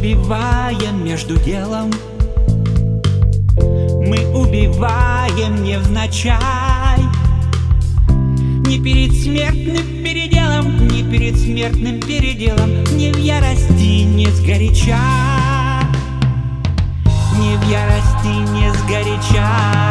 убиваем между делом. Мы убиваем невзначай Не перед смертным переделом Не перед смертным переделом Не в ярости, не сгоряча. Не в ярости, не сгоряча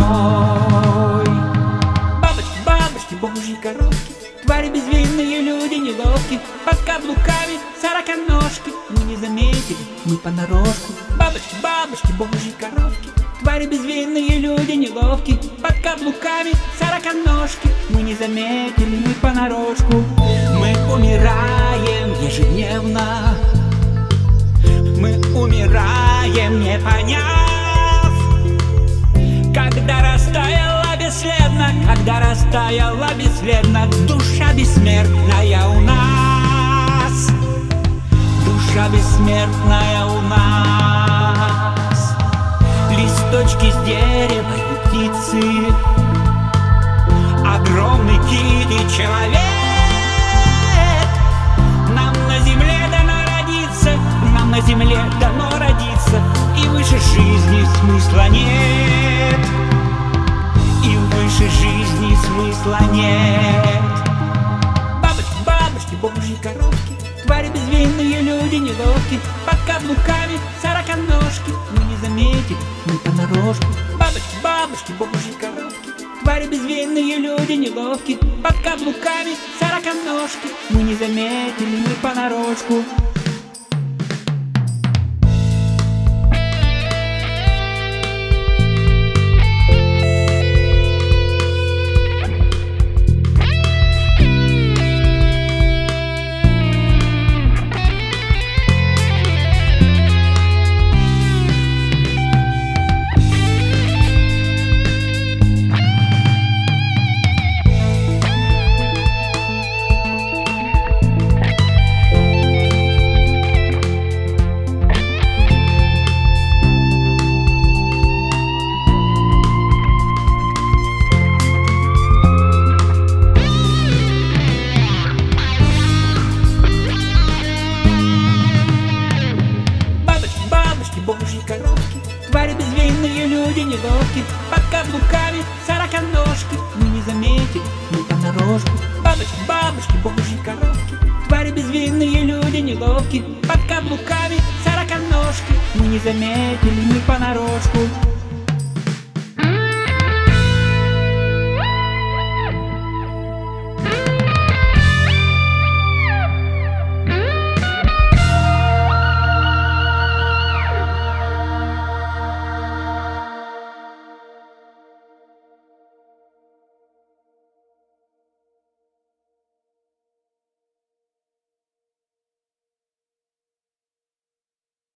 мной. Бабочки, бабочки, божьи коровки Твари безвинные, люди неловки Под каблуками сороконожки Мы не заметили, мы понарошку. Бабочки, бабочки, божьи коровки Твари безвинные, люди неловки Под каблуками сороконожки Мы не заметили, мы понарошку. Мы умираем ежедневно. Мы умираем, не растаяла бесследно Душа бессмертная у нас. Душа бессмертная у нас. Листочки с дерева и птицы. Огромный кит и человек божьи коровки Твари безвинные, люди неловки Под каблуками сороконожки. Мы не заметили, мы понарошку. Бабочки, бабочки, божьи коровки Твари безвинные, люди неловки Под каблуками сороконожки. Мы не заметили, мы понарошку божьи коровки Твари безвинные, люди неловки Под каблуками сороконожки Мы не заметили, мы понарошку Бабочки, бабочки, божьи коровки Твари безвинные, люди неловки Под каблуками сороконожки Мы не заметили, мы понарошку